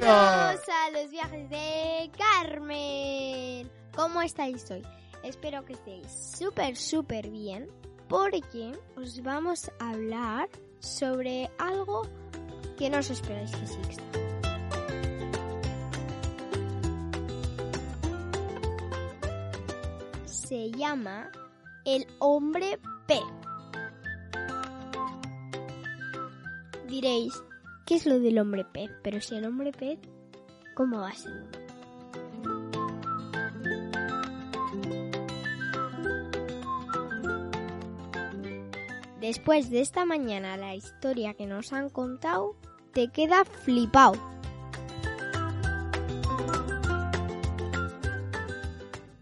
Bienvenidos a los viajes de Carmen. ¿Cómo estáis hoy? Espero que estéis súper, súper bien porque os vamos a hablar sobre algo que no os esperáis que exista. Se llama el hombre P. Diréis, ¿qué es lo del hombre pez? Pero si el hombre pez, ¿cómo va a ser? Después de esta mañana la historia que nos han contado, te queda flipado.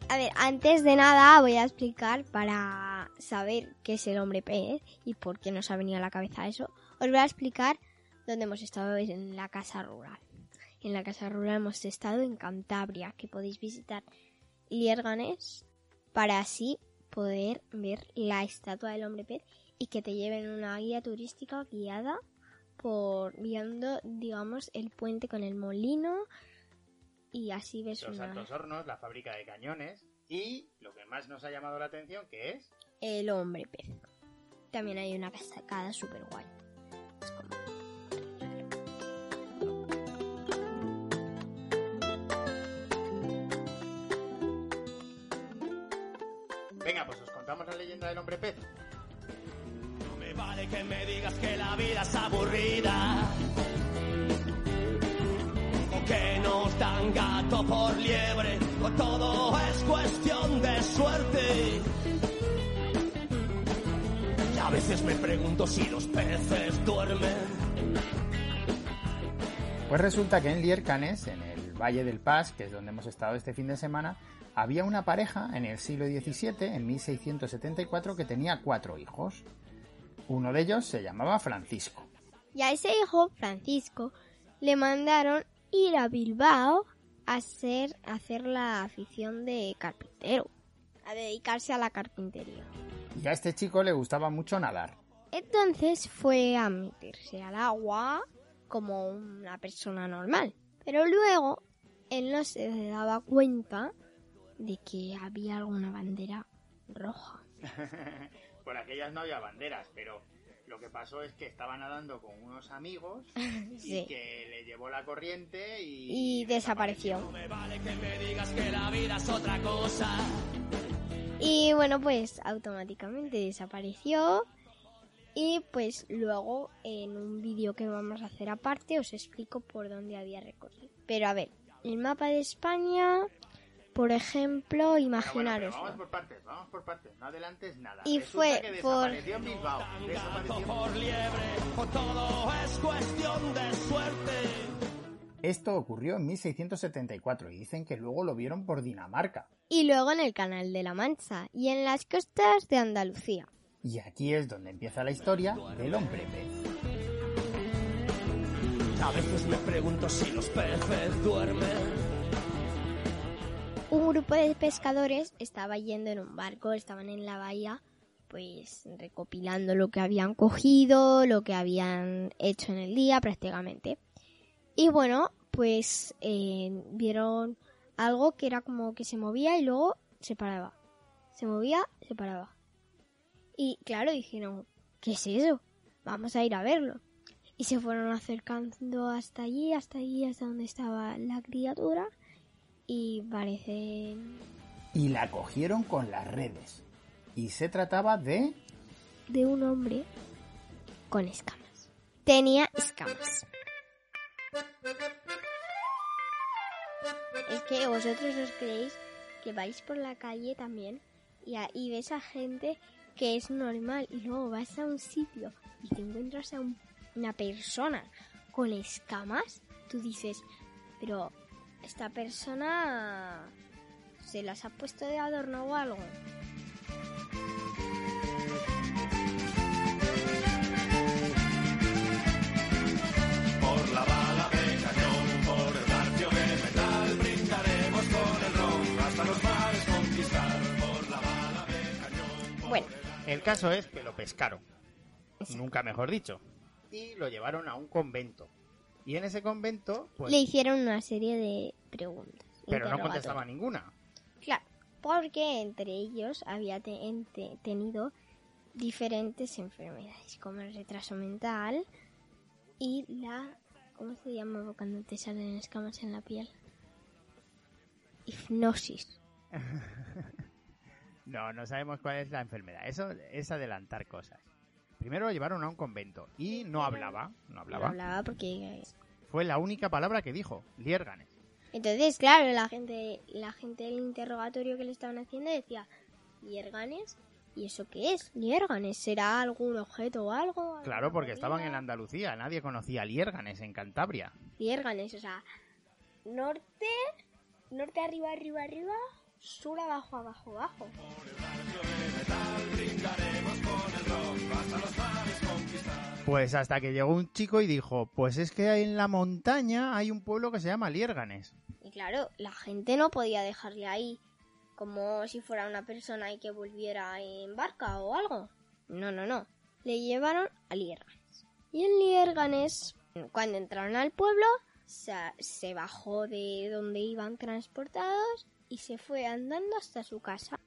A ver, antes de nada voy a explicar para saber qué es el hombre pez y por qué nos ha venido a la cabeza eso. Os voy a explicar dónde hemos estado en la casa rural. En la casa rural hemos estado en Cantabria, que podéis visitar Lierganes para así poder ver la estatua del hombre pez y que te lleven una guía turística guiada por viendo, digamos, el puente con el molino y así ves Los una- altos hornos, la fábrica de cañones y lo que más nos ha llamado la atención que es el hombre pez. También hay una cascada súper guay. Es como- os contamos la leyenda del hombre pez. No me vale que me digas que la vida es aburrida. O que nos dan gato por liebre. O todo es cuestión de suerte. Y a veces me pregunto si los peces duermen. Pues resulta que en Liercanes, en el Valle del Pas, que es donde hemos estado este fin de semana, había una pareja en el siglo XVII, en 1674, que tenía cuatro hijos. Uno de ellos se llamaba Francisco. Y a ese hijo, Francisco, le mandaron ir a Bilbao a hacer, a hacer la afición de carpintero, a dedicarse a la carpintería. Y a este chico le gustaba mucho nadar. Entonces fue a meterse al agua como una persona normal. Pero luego él no se daba cuenta de que había alguna bandera roja. Por aquellas no había banderas, pero lo que pasó es que estaba nadando con unos amigos Sí. y que le llevó la corriente y... Y desapareció. No me vale que me digas que la vida es otra cosa. Y bueno, pues automáticamente desapareció. Y pues luego en un vídeo que vamos a hacer aparte os explico por dónde había recorrido. Pero a ver, el mapa de España, por ejemplo, Bueno, bueno, imaginaros. vamos por partes, vamos por partes, no adelantes nada. Y Resulta fue que por- desapareció Bilbao. Desapareció... por liebre. O todo es cuestión de suerte. Esto ocurrió en 1674 y dicen que luego lo vieron por Dinamarca. Y luego en el Canal de la Mancha y en las costas de Andalucía. Y aquí es donde empieza la historia del hombre pez. A veces me pregunto si los peces duermen. Un grupo de pescadores estaba yendo en un barco, estaban en la bahía, pues recopilando lo que habían cogido, lo que habían hecho en el día prácticamente. Y bueno, pues eh, vieron algo que era como que se movía y luego se paraba. Se movía, se paraba. Y claro, dijeron, ¿qué es eso? Vamos a ir a verlo. Y se fueron acercando hasta allí, hasta allí, hasta donde estaba la criatura. Y parecen Y la cogieron con las redes. Y se trataba de... de un hombre con escamas. Tenía escamas. Es que vosotros os creéis que vais por la calle también y, a- y ves a gente que es normal y luego vas a un sitio y te encuentras a un- una persona con escamas, tú dices, pero esta persona se las ha puesto de adorno o algo. Por la bala de cañón, por el barrio de metal, brindaremos con el ron hasta los mares conquistar. Por la bala de cañón. Bueno, El caso es que lo pescaron, nunca mejor dicho, y lo llevaron a un convento. Y en ese convento, pues, Le hicieron una serie de preguntas. pero no contestaba ninguna. Claro, porque entre ellos había te- tenido diferentes enfermedades, como el retraso mental y la... ¿Cómo se llama cuando te salen escamas en la piel? Hipnosis. No, no sabemos cuál es la enfermedad. Eso es adelantar cosas. Primero lo llevaron a un convento y no hablaba, no No hablaba. hablaba porque... Fue la única palabra que dijo, Liérganes. Entonces, claro, la gente, la gente del interrogatorio que le estaban haciendo decía, ¿Lierganes? ¿Y eso qué es? ¿Lierganes? ¿Será algún objeto o algo? Claro, ¿Alguna porque estaban en? Andalucía, nadie conocía Liérganes en Cantabria. Lierganes, o sea, norte, norte arriba, arriba, arriba, sur abajo, abajo, abajo. Pues hasta que llegó un chico y dijo, pues es que en la montaña hay un pueblo que se llama Liérganes. Y claro, la gente no podía dejarle ahí como si fuera una persona y que volviera en barca o algo. No, no, no. Le llevaron a Lierganes. Y en Lierganes, cuando entraron al pueblo, se, se bajó de donde iban transportados y se fue andando hasta su casa.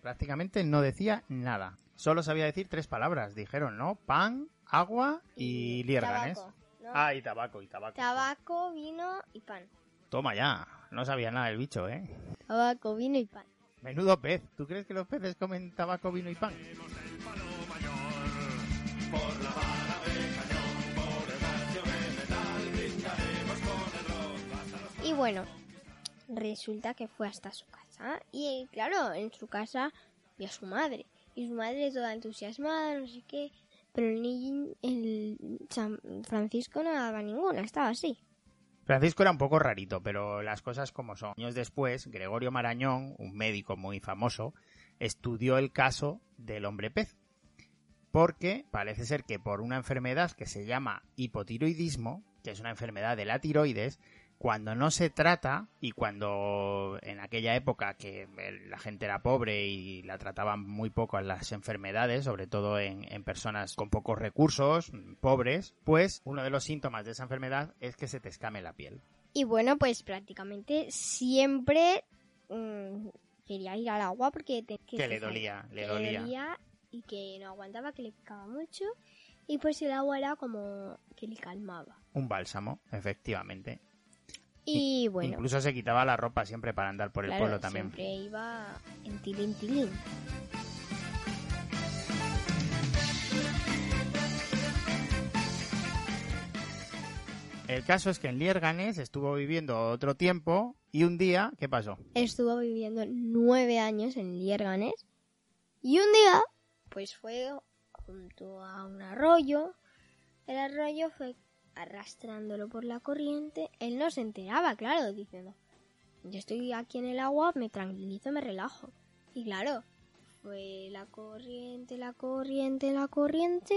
Prácticamente no decía nada. Solo sabía decir tres palabras. Dijeron, ¿no? Pan, agua y Liérganes. Tabaco, ¿no? Ah, y tabaco, y tabaco. Tabaco, vino y pan. Toma ya. No sabía nada el bicho, ¿eh? Tabaco, vino y pan. Menudo pez. ¿Tú crees que los peces comen tabaco, vino y pan? Y bueno, resulta que fue hasta su casa. Y claro, en su casa vi a su madre. Y su madre toda entusiasmada, no sé qué. Pero el niño, el San Francisco no daba ninguna, estaba así. Francisco era un poco rarito, pero las cosas como son. Años después, Gregorio Marañón, un médico muy famoso, estudió el caso del hombre pez. Porque parece ser que por una enfermedad que se llama hipotiroidismo, que es una enfermedad de la tiroides, cuando no se trata y cuando en aquella época que el- la gente era pobre y la trataban muy poco a las enfermedades, sobre todo en, en personas con pocos recursos, pobres, pues uno de los síntomas de esa enfermedad es que se te escame la piel. Y bueno, pues prácticamente siempre mm, quería ir al agua porque... te- Que le dolía, le que dolía. y que no aguantaba, que le picaba mucho. Y pues el agua era como que le calmaba. Un bálsamo, efectivamente. Y bueno, Incluso se quitaba la ropa siempre para andar por el claro, pueblo también. siempre iba en tilín tilín. El caso es que en Liérganes estuvo viviendo otro tiempo y un día, ¿qué pasó? Estuvo viviendo nueve años en Lierganes. Y un día, pues fue junto a un arroyo. El arroyo fue arrastrándolo por la corriente. Él no se enteraba, claro, diciendo, yo estoy aquí en el agua, me tranquilizo, me relajo. Y claro, fue la corriente, la corriente, la corriente.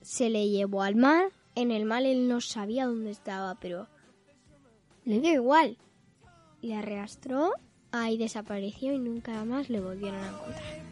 Se le llevó al mar. En el mar él no sabía dónde estaba, pero le dio igual. Le arrastró, ahí desapareció y nunca más le volvieron a encontrar.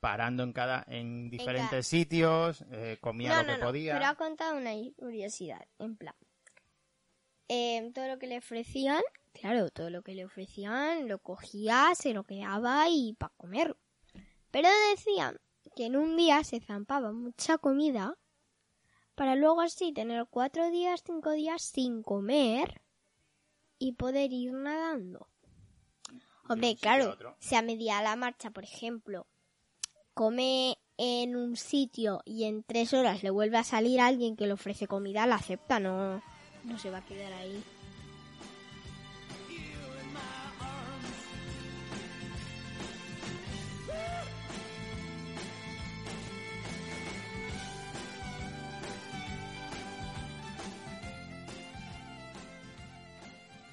Parando en cada en diferentes sitios, eh, comía no, lo que no, podía. pero ha contado una curiosidad, en plan. eh, todo lo que le ofrecían, claro, todo lo que le ofrecían lo cogía, se lo quedaba y para comer. Pero decían que en un día se zampaba mucha comida para luego así tener cuatro días, cinco días sin comer y poder ir nadando. Hombre, claro, si a media la marcha, por ejemplo, come en un sitio y en tres horas le vuelve a salir alguien que le ofrece comida, la acepta, no, no se va a quedar ahí.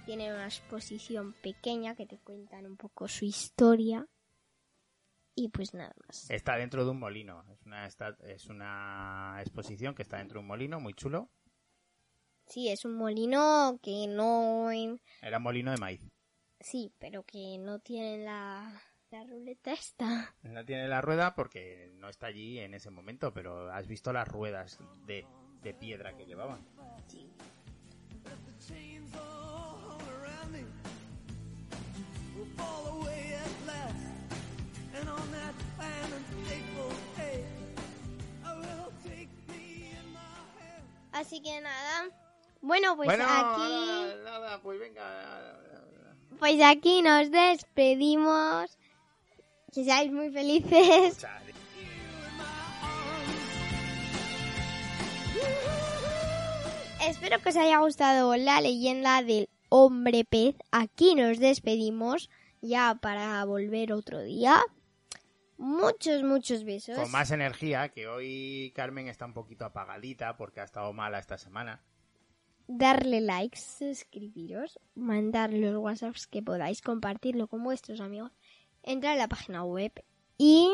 Tiene una exposición pequeña que te cuentan un poco su historia. Y pues nada más. Está dentro de un molino. Es una, esta- es una exposición que está dentro de un molino muy chulo. Sí, es un molino que no... Era un molino de maíz. Sí, pero que no tiene la, la ruleta esta. No tiene la rueda porque no está allí en ese momento, pero has visto las ruedas de, de piedra que llevaban. chains Así que nada. Bueno, pues bueno, aquí... nada, nada, pues venga. Pues aquí nos despedimos. Que seáis muy felices. Chale. Espero que os haya gustado la leyenda del hombre pez. Aquí nos despedimos ya para volver otro día. Muchos, muchos besos. Con más energía, que hoy Carmen está un poquito apagadita porque ha estado mala esta semana. Darle likes, suscribiros, mandar los WhatsApps que podáis, compartirlo con vuestros amigos, entrar a la página web y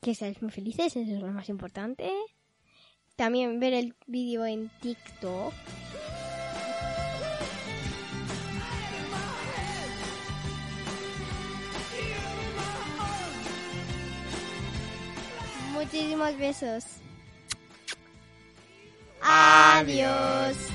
que seáis muy felices, eso es lo más importante. También ver el vídeo en TikTok. Muchísimos besos. Adiós.